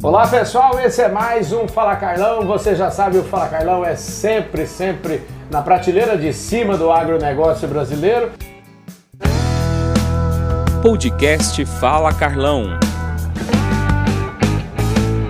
Olá pessoal, esse é mais um Fala Carlão. Você já sabe, o Fala Carlão é sempre, sempre na prateleira de cima do agronegócio brasileiro. Podcast Fala Carlão.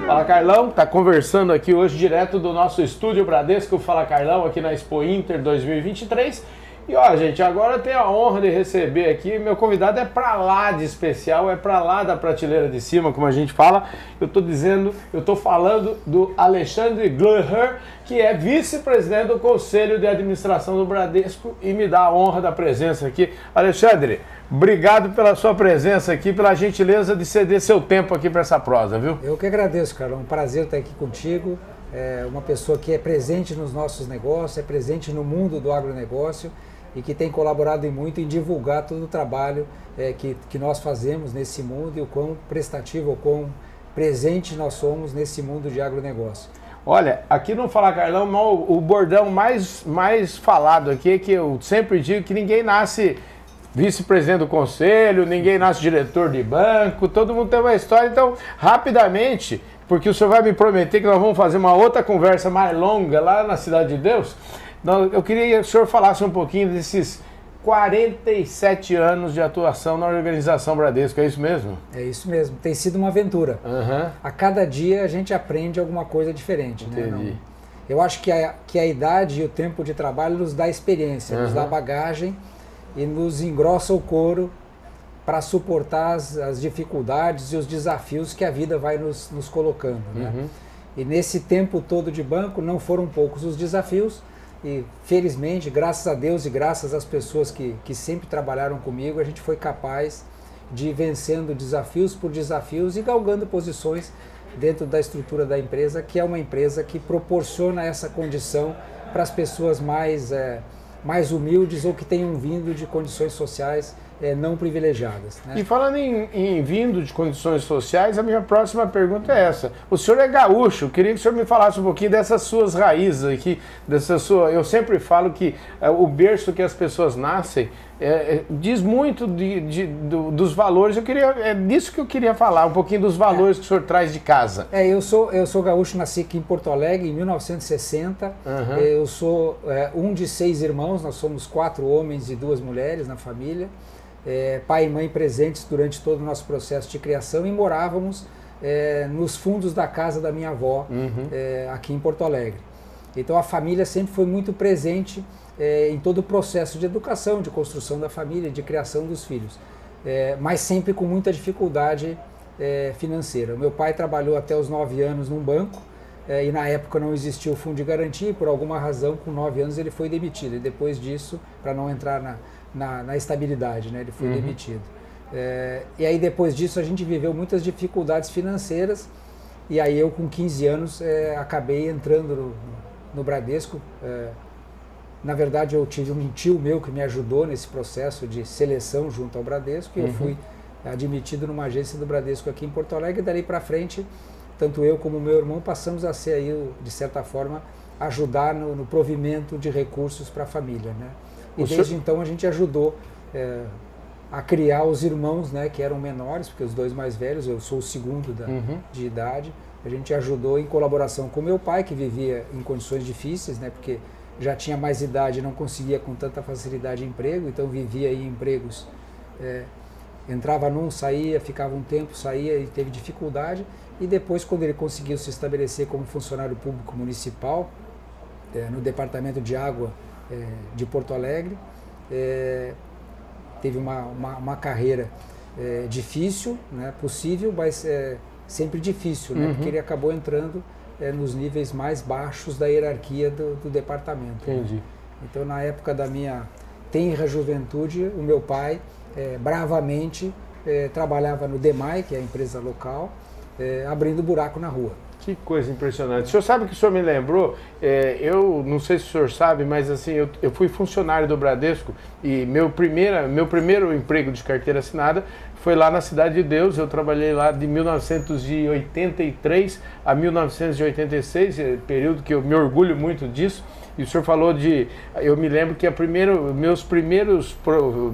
Fala Carlão, tá conversando aqui hoje direto do nosso estúdio Bradesco Fala Carlão aqui na Expo Inter 2023 e ó, gente, agora tenho a honra de receber aqui, meu convidado é para lá de especial, é para lá da prateleira de cima, como a gente fala. Eu tô dizendo, eu tô falando do Alexandre Gluher, que é vice-presidente do Conselho de Administração do Bradesco e me dá a honra da presença aqui. Alexandre, obrigado pela sua presença aqui, pela gentileza de ceder seu tempo aqui para essa prosa, viu? Eu que agradeço, cara. É um prazer estar aqui contigo. É uma pessoa que é presente nos nossos negócios, é presente no mundo do agronegócio e que tem colaborado muito em divulgar todo o trabalho é, que, que nós fazemos nesse mundo e o quão prestativo, o quão presente nós somos nesse mundo de agronegócio. Olha, aqui no Fala Carlão, o bordão mais, mais falado aqui é que eu sempre digo que ninguém nasce vice-presidente do conselho, ninguém nasce diretor de banco, todo mundo tem uma história. Então, rapidamente, porque o senhor vai me prometer que nós vamos fazer uma outra conversa mais longa lá na Cidade de Deus, eu queria que o senhor falasse um pouquinho desses 47 anos de atuação na organização Bradesco, é isso mesmo? É isso mesmo, tem sido uma aventura. Uhum. A cada dia a gente aprende alguma coisa diferente. Né? Entendi. Né? Não, eu acho que a, que a idade e o tempo de trabalho nos dá experiência, uhum. nos dá bagagem e nos engrossa o couro para suportar as, as, dificuldades e os desafios que a vida vai nos, nos colocando. Né? Uhum. E nesse tempo todo de banco não foram poucos os desafios, e felizmente, graças a Deus e graças às pessoas que, que sempre trabalharam comigo, a gente foi capaz de ir vencendo desafios por desafios e galgando posições dentro da estrutura da empresa, que é uma empresa que proporciona essa condição para as pessoas mais, é, mais humildes ou que tenham vindo de condições sociais é, não privilegiadas. Né? E falando em, em, vindo de condições sociais, a minha próxima pergunta é essa. O senhor é gaúcho, queria que o senhor me falasse um pouquinho dessas suas raízes aqui, dessa sua. Eu sempre falo que é, o berço que as pessoas nascem é, é, diz muito de, de, do, dos valores. Eu queria, é disso que eu queria falar, um pouquinho dos valores é. que o senhor traz de casa. É, eu sou, eu sou gaúcho, nasci aqui em Porto Alegre em 1960. Uhum. Eu sou é, um de seis irmãos, nós somos quatro homens e duas mulheres na família é, pai e mãe presentes durante todo o nosso processo de criação e morávamos é, nos fundos da casa da minha avó, uhum. é, aqui em Porto Alegre. Então a família sempre foi muito presente é, em todo o processo de educação, de construção da família, de criação dos filhos, é, mas sempre com muita dificuldade é, financeira. O meu pai trabalhou até os nove anos num banco, e na época não existia o fundo de garantia e por alguma razão com nove anos ele foi demitido e depois disso para não entrar na, na, na estabilidade, né? ele foi uhum. demitido. É, e aí depois disso a gente viveu muitas dificuldades financeiras e aí eu com 15 anos é, acabei entrando no, no Bradesco. É, na verdade eu tive um tio meu que me ajudou nesse processo de seleção junto ao Bradesco e uhum. eu fui admitido numa agência do Bradesco aqui em Porto Alegre e dali para frente tanto eu como meu irmão passamos a ser aí de certa forma ajudar no, no provimento de recursos para a família, né? E desde senhor... então a gente ajudou é, a criar os irmãos, né, que eram menores, porque os dois mais velhos, eu sou o segundo da, uhum. de idade. A gente ajudou em colaboração com meu pai, que vivia em condições difíceis, né, porque já tinha mais idade e não conseguia com tanta facilidade emprego, então vivia em empregos. É, entrava num, saía, ficava um tempo, saía e teve dificuldade. E depois, quando ele conseguiu se estabelecer como funcionário público municipal, é, no departamento de água é, de Porto Alegre. É, teve uma, uma, uma carreira é, difícil, né, possível, mas sempre difícil, né, uhum. porque ele acabou entrando nos níveis mais baixos da hierarquia do, do departamento. Né. Entendi. Né? Então, na época da minha tenra juventude, o meu pai é, bravamente trabalhava no DEMAI, que é a empresa local, abrindo buraco na rua. Que coisa impressionante. O senhor sabe que o senhor me lembrou? É, eu não sei se o senhor sabe, mas assim, eu, eu fui funcionário do Bradesco e meu, primeira, meu primeiro emprego de carteira assinada foi lá na Cidade de Deus. Eu trabalhei lá de 1983 a 1986, é, período que eu me orgulho muito disso. E o senhor falou de. Eu me lembro que a primeiro, meus, primeiros,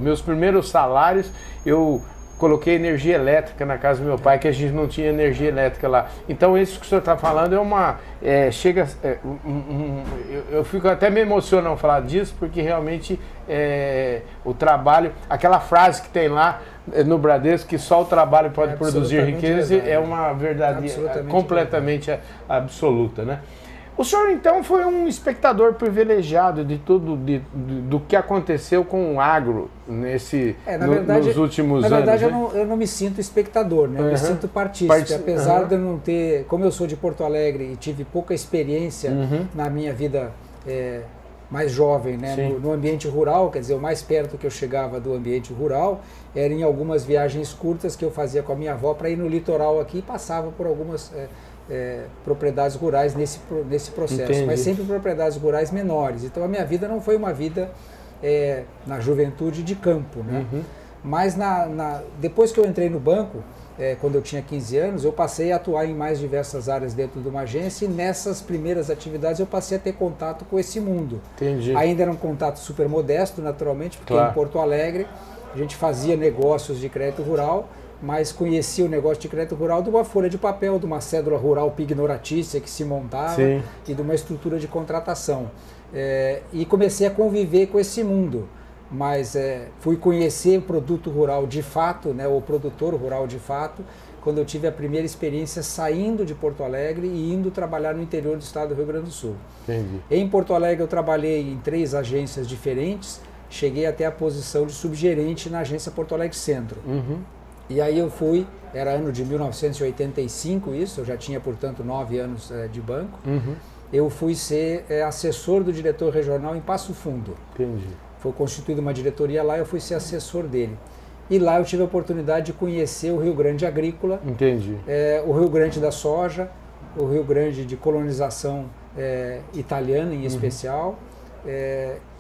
meus primeiros salários eu coloquei energia elétrica na casa do meu pai, que a gente não tinha energia elétrica lá. Então, isso que o senhor está falando é uma. É, chega. É, um, um, eu, eu, fico até me emocionando ao falar disso, porque realmente é, o trabalho, aquela frase que tem lá é, no Bradesco, que só o trabalho pode produzir riqueza, verdade. é uma verdade completamente verdade. absoluta, né? O senhor então foi um espectador privilegiado de tudo de, de, do que aconteceu com o agro nesse é, no, verdade, nos últimos anos. Na verdade, anos, eu, não, eu não me sinto espectador, né? Eu me sinto partícipe, apesar uhum. de eu não ter, como eu sou de Porto Alegre e tive pouca experiência uhum. na minha vida é, mais jovem, né? No, no, ambiente rural, quer dizer, o mais perto que eu chegava do ambiente rural era em algumas viagens curtas que eu fazia com a minha avó para ir no litoral aqui e passava por algumas é, é, propriedades rurais nesse, nesse processo, Entendi. mas sempre propriedades rurais menores. Então a minha vida não foi uma vida é, na juventude de campo, né? Uhum. Mas na, na, depois que eu entrei no banco, é, quando eu tinha 15 anos, eu passei a atuar em mais diversas áreas dentro de uma agência e nessas primeiras atividades eu passei a ter contato com esse mundo. Entendi. Ainda era um contato super modesto, naturalmente, porque claro. em Porto Alegre a gente fazia negócios de crédito rural, mas conhecia o negócio de crédito rural de uma folha de papel, de uma cédula rural pignoratícia que se montava Sim. e de uma estrutura de contratação. É, e comecei a conviver com esse mundo, mas é, fui conhecer o produto rural de fato, né, o produtor rural de fato, quando eu tive a primeira experiência saindo de Porto Alegre e indo trabalhar no interior do estado do Rio Grande do Sul. Entendi. Em Porto Alegre eu trabalhei em três agências diferentes, cheguei até a posição de subgerente na agência Porto Alegre Centro. Uhum. E aí eu fui, era ano de 1985 isso, eu já tinha, portanto, nove anos é, de banco. Uhum. Eu fui ser é, assessor do diretor regional em Passo Fundo. Entendi. Foi constituída uma diretoria lá, eu fui ser assessor dele. E lá eu tive a oportunidade de conhecer o Rio Grande Agrícola. Entendi. É, o Rio Grande da Soja, o Rio Grande de colonização italiana em uhum. especial,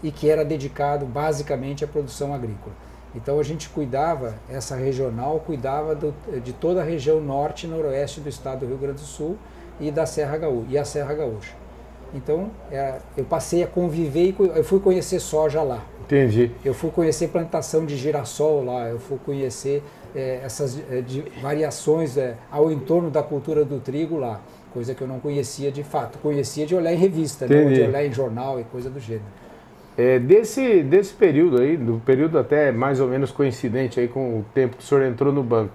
e que era dedicado basicamente à produção agrícola. Então a gente cuidava, essa regional cuidava do, de toda a região norte e noroeste do estado do Rio Grande do Sul e da Serra Gaúcha, e a Serra Gaúcha. Então é, eu passei a conviver e eu fui conhecer soja lá. Entendi. Eu fui conhecer plantação de girassol lá, eu fui conhecer é, essas é, variações é, ao entorno da cultura do trigo lá, coisa que eu não conhecia de fato. Conhecia de olhar em revista, né, de olhar em jornal e coisa do gênero. É, desse, desse período aí, do período até mais ou menos coincidente aí com o tempo que o senhor entrou no banco,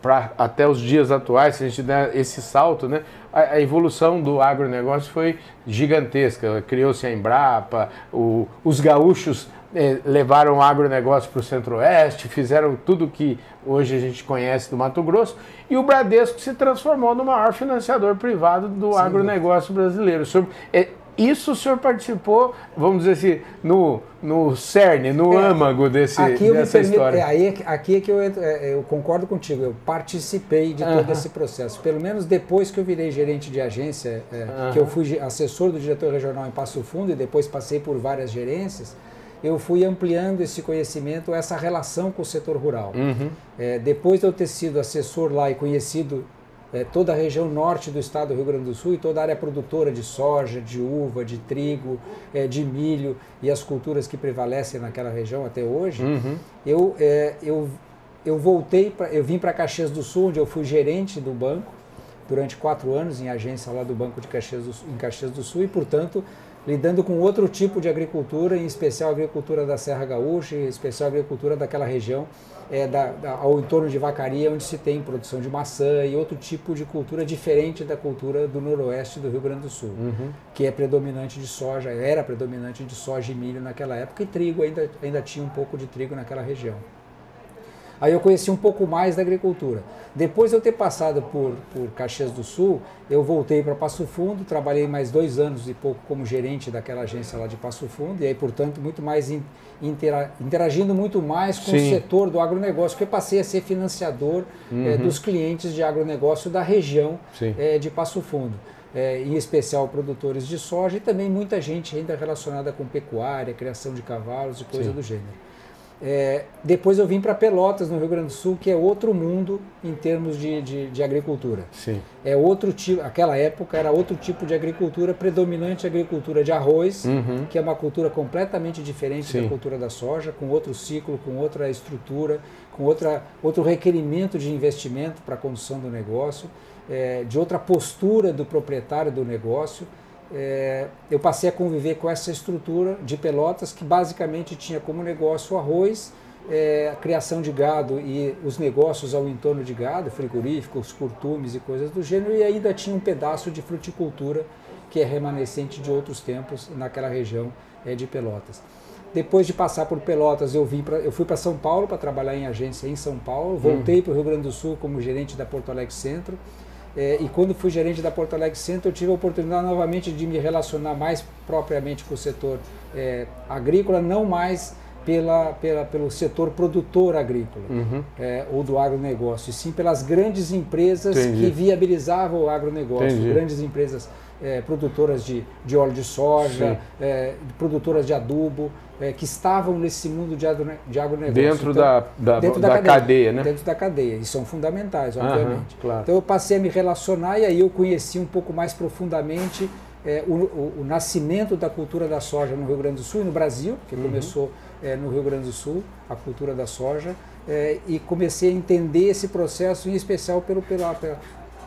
para até os dias atuais, se a gente der esse salto, né, a, a evolução do agronegócio foi gigantesca. Criou-se a Embrapa, o, os gaúchos é, levaram o agronegócio para o centro-oeste, fizeram tudo que hoje a gente conhece do Mato Grosso, e o Bradesco se transformou no maior financiador privado do Sim. agronegócio brasileiro. O senhor, é, isso o senhor participou, vamos dizer assim, no, no cerne, no é, âmago desse, dessa permito, história. É, aí, aqui é que eu, é, eu concordo contigo, eu participei de todo esse processo. Pelo menos depois que eu virei gerente de agência, é, que eu fui assessor do diretor regional em Passo Fundo e depois passei por várias gerências, eu fui ampliando esse conhecimento, essa relação com o setor rural. Uhum. É, depois de eu ter sido assessor lá e conhecido é, toda a região norte do estado do Rio Grande do Sul e toda a área produtora de soja, de uva, de trigo, é, de milho e as culturas que prevalecem naquela região até hoje, uhum. eu, é, eu, eu voltei, pra, eu vim para Caxias do Sul, onde eu fui gerente do banco durante quatro anos em agência lá do Banco de Caxias do, em Caxias do Sul e, portanto, lidando com outro tipo de agricultura, em especial a agricultura da Serra Gaúcha, em especial a agricultura daquela região é, da, da, ao entorno de Vacaria, onde se tem produção de maçã e outro tipo de cultura diferente da cultura do noroeste do Rio Grande do Sul, uhum. que é predominante de soja, era predominante de soja e milho naquela época, e trigo ainda, ainda tinha um pouco de trigo naquela região. Aí eu conheci um pouco mais da agricultura. Depois de eu ter passado por, por Caxias do Sul, eu voltei para Passo Fundo, trabalhei mais dois anos e pouco como gerente daquela agência lá de Passo Fundo, e aí, portanto, muito mais intera, interagindo muito mais com Sim. o setor do agronegócio, porque eu passei a ser financiador uhum. é, dos clientes de agronegócio da região é, de Passo Fundo. É, em especial produtores de soja e também muita gente ainda relacionada com pecuária, criação de cavalos e coisa Sim. do gênero. É, depois eu vim para Pelotas, no Rio Grande do Sul, que é outro mundo em termos de, de, de, agricultura. Sim. É outro tipo, aquela época era outro tipo de agricultura, predominante agricultura de arroz, uhum. que é uma cultura completamente diferente Sim. da cultura da soja, com outro ciclo, com outra estrutura, com outra, outro requerimento de investimento para a condução do negócio, é, de outra postura do proprietário do negócio é, eu passei a conviver com essa estrutura de Pelotas que basicamente tinha como negócio o arroz, é, a criação de gado e os negócios ao entorno de gado, frigoríficos, curtumes e coisas do gênero, e ainda tinha um pedaço de fruticultura que é remanescente de outros tempos naquela região é, de Pelotas. Depois de passar por Pelotas, eu, vim pra, eu fui para São Paulo para trabalhar em agência em São Paulo, voltei hum. para o Rio Grande do Sul como gerente da Porto Alegre Centro, é, e quando fui gerente da Porto Alegre Center, eu tive a oportunidade novamente de me relacionar mais propriamente com o setor é, agrícola, não mais pela, pela, pelo setor produtor agrícola uhum. é, ou do agronegócio, e sim pelas grandes empresas Entendi. que viabilizavam o agronegócio, Entendi. grandes empresas é, produtoras de, de óleo de soja, é, produtoras de adubo, é, que estavam nesse mundo de, agro, de agronegócio. Dentro, então, da, da, dentro da, da cadeia, cadeia, né? Dentro da cadeia, e são fundamentais, obviamente. claro. Então eu passei a me relacionar e aí eu conheci um pouco mais profundamente é, o, o, o, nascimento da cultura da soja no Rio Grande do Sul e no Brasil, que uhum. começou é, no Rio Grande do Sul, a cultura da soja, é, e comecei a entender esse processo, em especial pelo, pela, pela,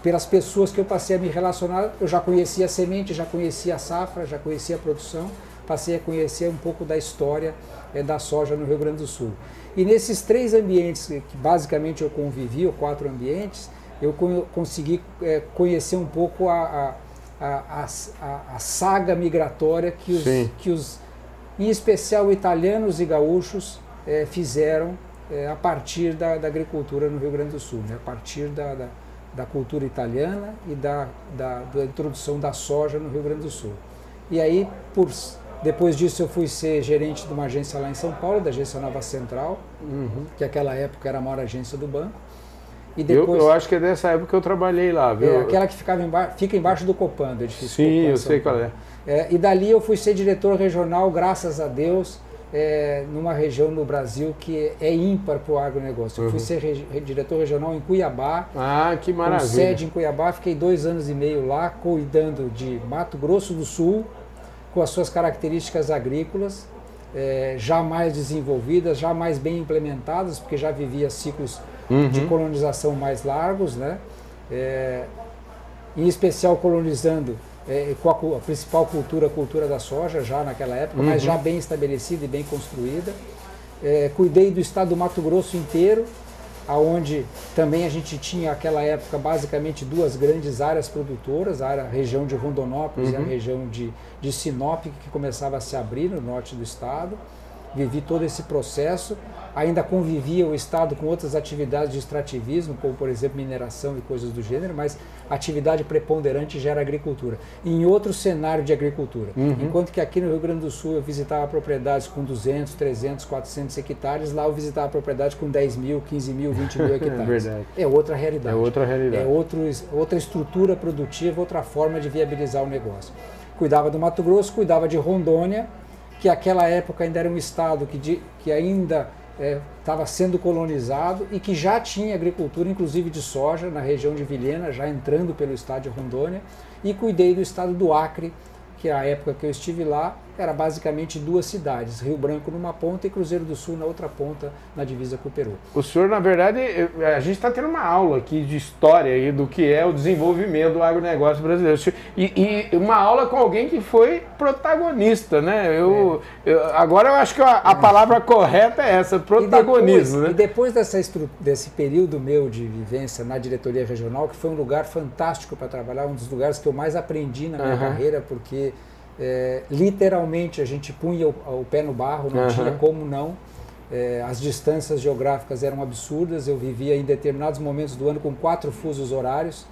pelas pessoas que eu passei a me relacionar. Eu já conhecia a semente, já conhecia a safra, já conhecia a produção, passei a conhecer um pouco da história é, da soja no Rio Grande do Sul. E nesses três ambientes, que basicamente eu convivi, ou quatro ambientes, eu consegui é, conhecer um pouco a, a, a, a, saga migratória que os, que os, em especial italianos e gaúchos, é, fizeram é, a partir da, da, agricultura no Rio Grande do Sul, né? a partir da, da, da cultura italiana e da, da, introdução da soja no Rio Grande do Sul. E aí, por depois disso eu fui ser gerente de uma agência lá em São Paulo, da agência Nova Central, uhum. que naquela época era a maior agência do banco. E depois, eu, eu, acho que é dessa época que eu trabalhei lá, viu? É, aquela que ficava embaixo, fica embaixo do Copan, do edifício Sim, Copan, eu sei qual é. é. E dali eu fui ser diretor regional, graças a Deus, é, numa região no Brasil que é ímpar para o agronegócio. Eu fui uhum. ser re, diretor regional em Cuiabá. Ah, que maravilha. Com sede em Cuiabá, fiquei dois anos e meio lá, cuidando de Mato Grosso do Sul, com as suas características agrícolas, é, já mais desenvolvidas, já mais bem implementadas, porque já vivia ciclos uhum. de colonização mais largos, né? É, em especial colonizando é, com a, a, principal cultura, a cultura da soja, já naquela época, uhum. mas já bem estabelecida e bem construída. É, cuidei do estado do Mato Grosso inteiro, aonde também a gente tinha aquela época basicamente duas grandes áreas produtoras, a área, a região de Rondonópolis uhum. e a uhum. região de, de Sinop, que começava a se abrir no norte do estado. Vivi todo esse processo ainda convivia o Estado com outras atividades de extrativismo, como por exemplo mineração e coisas do gênero, mas a atividade preponderante gera agricultura. Em outro cenário de agricultura. Uhum. Enquanto que aqui no Rio Grande do Sul eu visitava propriedades com 200, 300, 400 hectares, lá eu visitava propriedades com 10 mil, 15 mil, 20 mil hectares. é, é outra realidade. É outra realidade. É outro, outra estrutura produtiva, outra forma de viabilizar o negócio. Cuidava do Mato Grosso, cuidava de Rondônia, que aquela época ainda era um estado que, de, que ainda estava é, sendo colonizado e que já tinha agricultura, inclusive de soja, na região de Vilhena, já entrando pelo estado de Rondônia, e cuidei do estado do Acre, que a época que eu estive lá era basicamente duas cidades, Rio Branco numa ponta e Cruzeiro do Sul na outra ponta, na divisa com o Peru. O senhor, na verdade, a gente está tendo uma aula aqui de história aí do que é o desenvolvimento do agronegócio brasileiro. E, e uma aula com alguém que foi protagonista, né? Eu, é. eu agora eu acho que a, a, palavra correta é essa, protagonismo. E depois, né? e depois dessa, desse período meu de vivência na diretoria regional, que foi um lugar fantástico para trabalhar, um dos lugares que eu mais aprendi na minha uhum. carreira, porque é, literalmente a gente punha o, o pé no barro, não uhum. tinha como não. É, as distâncias geográficas eram absurdas, eu vivia em determinados momentos do ano com quatro fusos horários.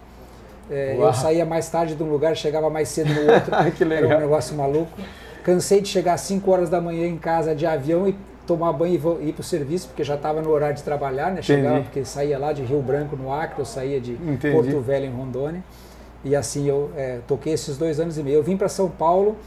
É, eu saía mais tarde de um lugar, chegava mais cedo no outro. que legal. Era um negócio maluco. Cansei de chegar às 5 horas da manhã em casa de avião e tomar banho e ir para o serviço, porque já estava no horário de trabalhar, né? Chegava, Entendi. porque saía lá de Rio Branco, no Acre, eu saía de Entendi. Porto Velho, em Rondônia. E assim eu é, toquei esses dois anos e meio. Eu vim para São Paulo,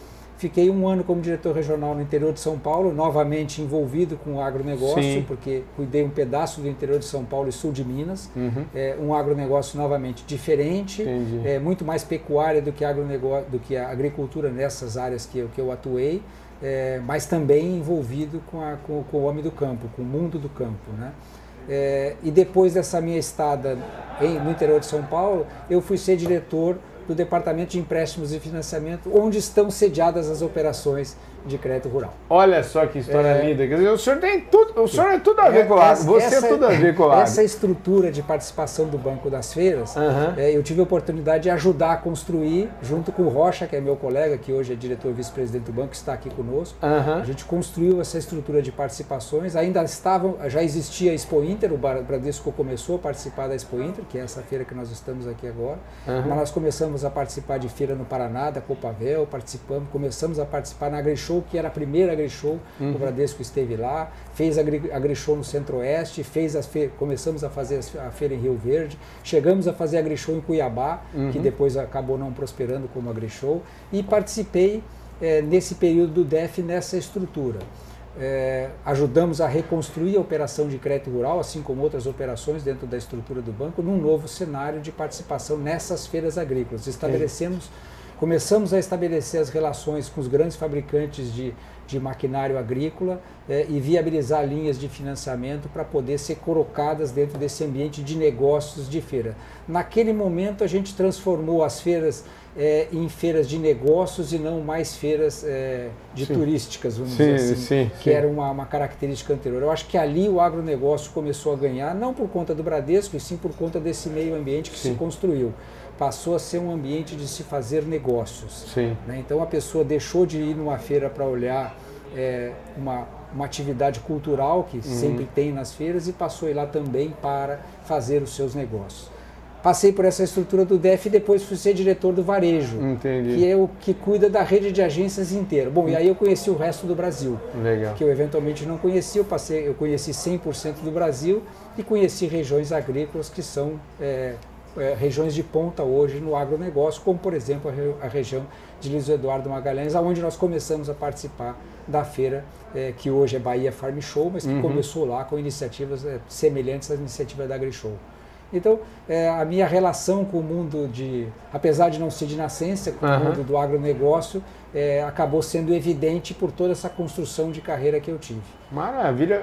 Fiquei um ano como diretor regional no interior de São Paulo, novamente envolvido com o agronegócio, Sim. porque cuidei um pedaço do interior de São Paulo e sul de Minas. Uhum. É, um agronegócio novamente diferente, é, muito mais pecuária do que, agronegócio, do que a agricultura nessas áreas que eu, que eu atuei, é, mas também envolvido com, a, com, com, o homem do campo, com o mundo do campo. Né? É, e depois dessa minha estada em, no interior de São Paulo, eu fui ser diretor do Departamento de Empréstimos e Financiamento, onde estão sediadas as operações de crédito rural. Olha só que história é... linda. Quer dizer, o senhor tem tudo, o senhor é tudo a ver é, com o agro. Você essa, é tudo a ver com o agro. Essa estrutura de participação do Banco das Feiras, uhum. é, eu tive a oportunidade de ajudar a construir, junto com o Rocha, que é meu colega, que hoje é diretor vice-presidente do banco, que está aqui conosco. Uhum. A gente construiu essa estrutura de participações. Ainda estavam, já existia a Expo Inter, o Bradesco começou a participar da Expo Inter, que é essa feira que nós estamos aqui agora. Uhum. Mas nós começamos a participar de feira no Paraná, da Copavel, participamos, começamos a participar na Agrishow Que era a primeira AgriShow, uhum. o Bradesco esteve lá, fez a AgriShow no Centro-Oeste, fez as começamos a fazer a feira em Rio Verde, chegamos a fazer a AgriShow em Cuiabá, uhum. que depois acabou não prosperando como AgriShow, e participei é, nesse período do DEF nessa estrutura. É, ajudamos a reconstruir a operação de crédito rural, assim como outras operações dentro da estrutura do banco, num novo cenário de participação nessas feiras agrícolas. Estabelecemos Começamos a estabelecer as relações com os grandes fabricantes de, de maquinário agrícola eh, e viabilizar linhas de financiamento para poder ser colocadas dentro desse ambiente de negócios de feira. Naquele momento, a gente transformou as feiras eh, em feiras de negócios e não mais feiras eh, de sim. turísticas, vamos sim, dizer assim, sim, que era uma, uma, característica anterior. Eu acho que ali o agronegócio começou a ganhar, não por conta do Bradesco, e sim por conta desse meio ambiente que se construiu passou a ser um ambiente de se fazer negócios. Sim. Né? Então a pessoa deixou de ir numa feira para olhar é, uma, uma atividade cultural que uhum. sempre tem nas feiras e passou a ir lá também para fazer os seus negócios. Passei por essa estrutura do DEF e depois fui ser diretor do varejo, Entendi. que é o que cuida da rede de agências inteira. Bom, e aí eu conheci o resto do Brasil, Legal. que eu eventualmente não conhecia. Eu, passei, eu conheci 100% do Brasil e conheci regiões agrícolas que são é, é, regiões de ponta hoje no agronegócio, como por exemplo a, re, a, região de Luiz Eduardo Magalhães, onde nós começamos a participar da feira é, que hoje é Bahia Farm Show, mas que uhum. começou lá com iniciativas é, semelhantes à iniciativa da AgriShow. Então, é, a minha relação com o mundo de, apesar de não ser de nascença, com uhum. o mundo do agronegócio, é, acabou sendo evidente por toda essa construção de carreira que eu tive. Maravilha.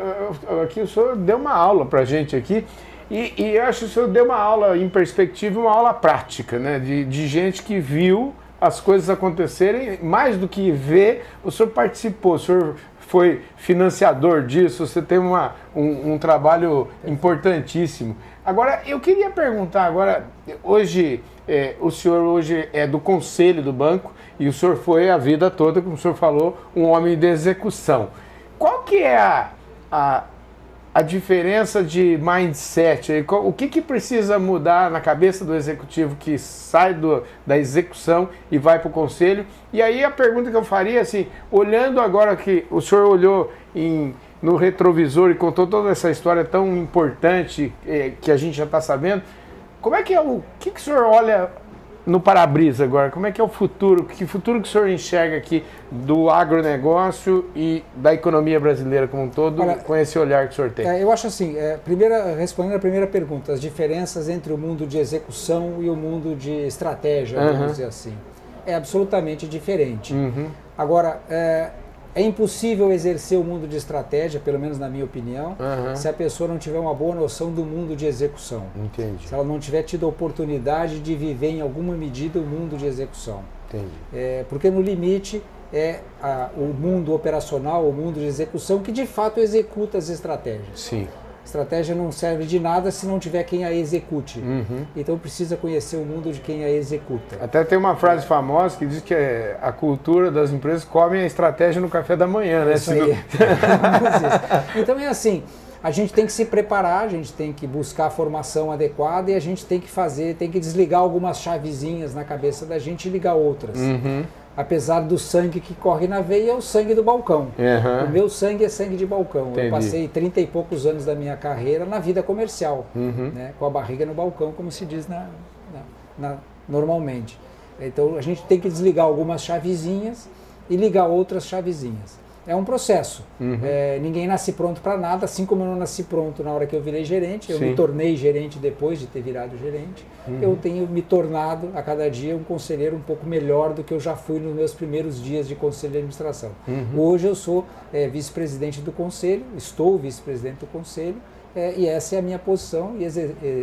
Aqui o senhor deu uma aula para gente aqui e, e eu acho que o senhor deu uma aula em perspectiva, uma aula prática, né? De, de gente que viu as coisas acontecerem, mais do que ver, o senhor participou, o senhor foi financiador disso, você tem uma, um, um trabalho importantíssimo. Agora, eu queria perguntar agora, hoje, é, o senhor hoje é do conselho do banco e o senhor foi a vida toda, como o senhor falou, um homem de execução. Qual que é a, a a diferença de mindset? O que, que precisa mudar na cabeça do executivo que sai do, da execução e vai para o conselho? E aí a pergunta que eu faria, assim, olhando agora que o senhor olhou em, no retrovisor e contou toda essa história tão importante eh, que a gente já está sabendo, como é que é o que, que o senhor olha no para-brisa agora, como é que é o futuro? Que futuro que o senhor enxerga aqui do agronegócio e da economia brasileira como um todo, Olha, com esse olhar que o senhor tem? É, eu acho assim, é, primeira, respondendo a primeira pergunta, as diferenças entre o mundo de execução e o mundo de estratégia, uhum. vamos dizer assim, é absolutamente diferente. Uhum. Agora, é, é impossível exercer o mundo de estratégia, pelo menos na minha opinião, uhum. se a pessoa não tiver uma boa noção do mundo de execução. Entendi. Se ela não tiver tido a oportunidade de viver em alguma medida o mundo de execução. Entendi. É, porque no limite é a, o mundo operacional, o mundo de execução que de fato executa as estratégias. Sim. Estratégia não serve de nada se não tiver quem a execute. Uhum. Então precisa conhecer o mundo de quem a executa. Até tem uma frase famosa que diz que é a cultura das empresas come a estratégia no café da manhã, né? Isso aí. então é assim, a gente tem que se preparar, a gente tem que buscar a formação adequada e a gente tem que fazer, tem que desligar algumas chavezinhas na cabeça da gente e ligar outras. Uhum apesar do sangue que corre na veia, é o sangue do balcão. Uhum. O meu sangue é sangue de balcão. Entendi. Eu passei 30 e poucos anos da minha carreira na vida comercial, uhum. né, com a barriga no balcão, como se diz na, na, na, normalmente. Então a gente tem que desligar algumas chavezinhas e ligar outras chavezinhas. É um processo. Uhum. É, ninguém nasce pronto para nada, assim como eu não nasci pronto na hora que eu virei gerente, eu Sim. me tornei gerente depois de ter virado gerente. Uhum. Eu tenho me tornado a cada dia um conselheiro um pouco melhor do que eu já fui nos meus primeiros dias de conselho de administração. Uhum. Hoje eu sou é, vice-presidente do conselho, estou vice-presidente do conselho, é, e essa é a minha posição e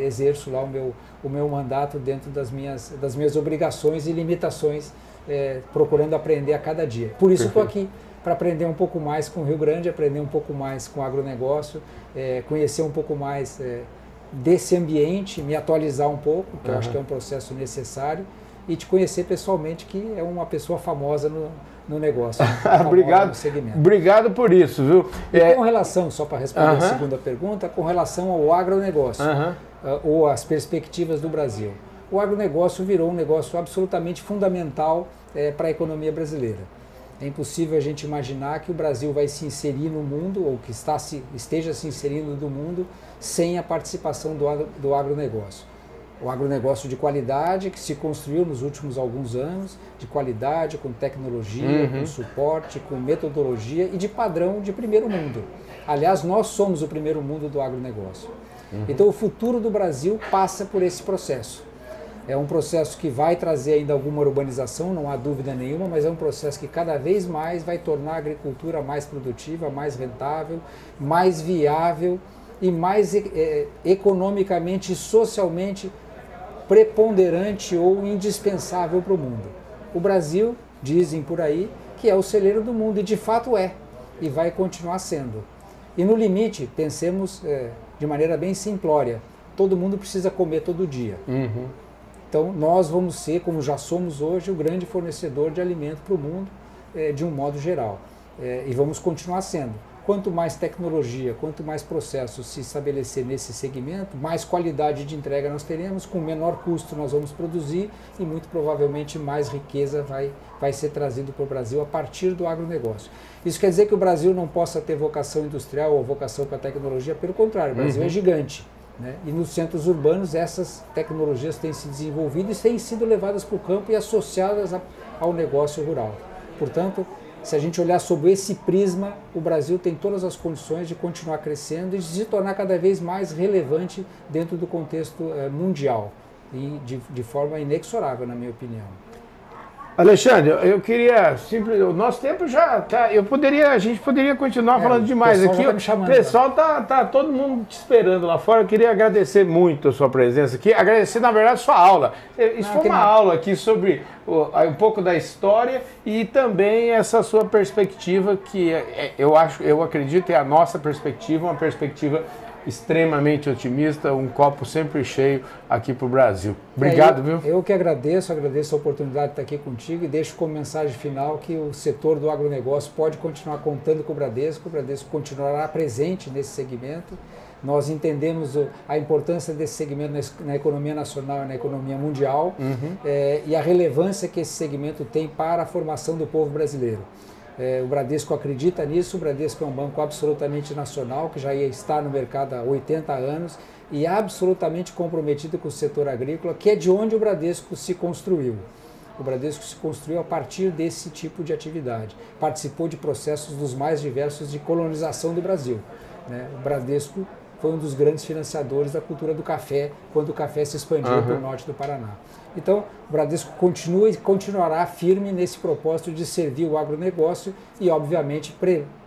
exerço lá o meu, o meu mandato dentro das minhas, das minhas obrigações e limitações, é, procurando aprender a cada dia. Por isso estou aqui, para aprender um pouco mais com o Rio Grande, aprender um pouco mais com o agronegócio, é, conhecer um pouco mais é, desse ambiente, me atualizar um pouco, que uhum. eu acho que é um processo necessário, e te conhecer pessoalmente, que é uma pessoa famosa no, no negócio. Né? obrigado, obrigado por isso, viu? E é... com relação, só para responder uh -huh. a segunda pergunta, com relação ao agronegócio, uh -huh. uh, ou as perspectivas do Brasil. O agronegócio virou um negócio absolutamente fundamental é, para a economia brasileira. É impossível a gente imaginar que o Brasil vai se inserir no mundo, ou que está se, esteja se inserindo no mundo, sem a participação do, do agronegócio o agronegócio de qualidade que se construiu nos últimos alguns anos, de qualidade, com tecnologia, uhum. com suporte, com metodologia e de padrão de primeiro mundo. Aliás, nós somos o primeiro mundo do agronegócio. Uhum. Então, o futuro do Brasil passa por esse processo. É um processo que vai trazer ainda alguma urbanização, não há dúvida nenhuma, mas é um processo que cada vez mais vai tornar a agricultura mais produtiva, mais rentável, mais viável e mais é, economicamente e socialmente preponderante ou indispensável para o mundo. O Brasil, dizem por aí, que é o celeiro do mundo, e de fato é, e vai continuar sendo. E no limite, pensemos é, de maneira bem simplória: todo mundo precisa comer todo dia. Uhum. Então, nós vamos ser, como já somos hoje, o grande fornecedor de alimento para o mundo, é, de um modo geral. É, e vamos continuar sendo. Quanto mais tecnologia, quanto mais processos se estabelecer nesse segmento, mais qualidade de entrega nós teremos, com menor custo nós vamos produzir e muito provavelmente mais riqueza vai, vai ser trazido para o Brasil a partir do agronegócio. Isso quer dizer que o Brasil não possa ter vocação industrial ou vocação para tecnologia, pelo contrário, o Brasil é uhum. é gigante. Né? E nos centros urbanos essas tecnologias têm se desenvolvido e têm sido levadas para o campo e associadas a, ao negócio rural. Portanto, se a gente olhar sob esse prisma, o Brasil tem todas as condições de continuar crescendo e de se tornar cada vez mais relevante dentro do contexto eh, mundial e de, de forma inexorável, na minha opinião. Alexandre, eu queria simplesmente. O nosso tempo já tá. Eu poderia, a gente poderia continuar é, falando demais aqui. Tá o pessoal tá, tá todo mundo te esperando lá fora. Eu queria agradecer muito a sua presença aqui. Agradecer, na verdade, a sua aula. Isso ah, foi uma aula aqui sobre um pouco da história e também essa sua perspectiva, que é, é, eu acho, eu acredito, é a nossa perspectiva, uma perspectiva extremamente otimista, um copo sempre cheio aqui para o Brasil. Obrigado, é, eu, viu? Eu que agradeço, agradeço a oportunidade de estar aqui contigo e deixo como mensagem final que o setor do agronegócio pode continuar contando com o Bradesco, o Bradesco continuará presente nesse segmento. Nós entendemos a importância desse segmento na economia nacional e na economia mundial uhum. é, e a relevância que esse segmento tem para a formação do povo brasileiro. É, o Bradesco acredita nisso, o Bradesco é um banco absolutamente nacional, que já está no mercado há 80 anos e absolutamente comprometido com o setor agrícola, que é de onde o Bradesco se construiu. O Bradesco se construiu a partir desse tipo de atividade. Participou de processos dos mais diversos de colonização do Brasil. Né? O Bradesco foi um dos grandes financiadores da cultura do café, quando o café se expandiu uhum. para o norte do Paraná. Então, o Bradesco continua e continuará firme nesse propósito de servir o agronegócio e, obviamente,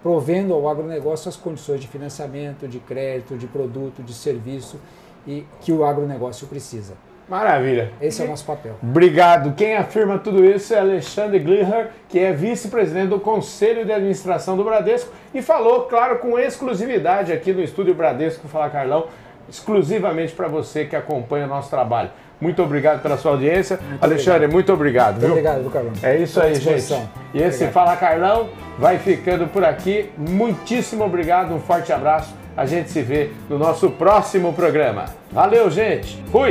provendo ao agronegócio as condições de financiamento, de crédito, de produto, de serviço e que o agronegócio precisa. Maravilha. Esse é o nosso papel. Obrigado. Quem afirma tudo isso é Alexandre Gliher, que é vice-presidente do Conselho de Administração do Bradesco e falou, claro, com exclusividade aqui no Estúdio Bradesco Fala Carlão, exclusivamente para você que acompanha o nosso trabalho. Muito obrigado pela sua audiência. Muito Alexandre, obrigado. muito obrigado. Muito viu? obrigado, Carlão. É isso aí, gente. E esse obrigado. Fala Carlão vai ficando por aqui. Muitíssimo obrigado, um forte abraço. A gente se vê no nosso próximo programa. Valeu, gente. Fui!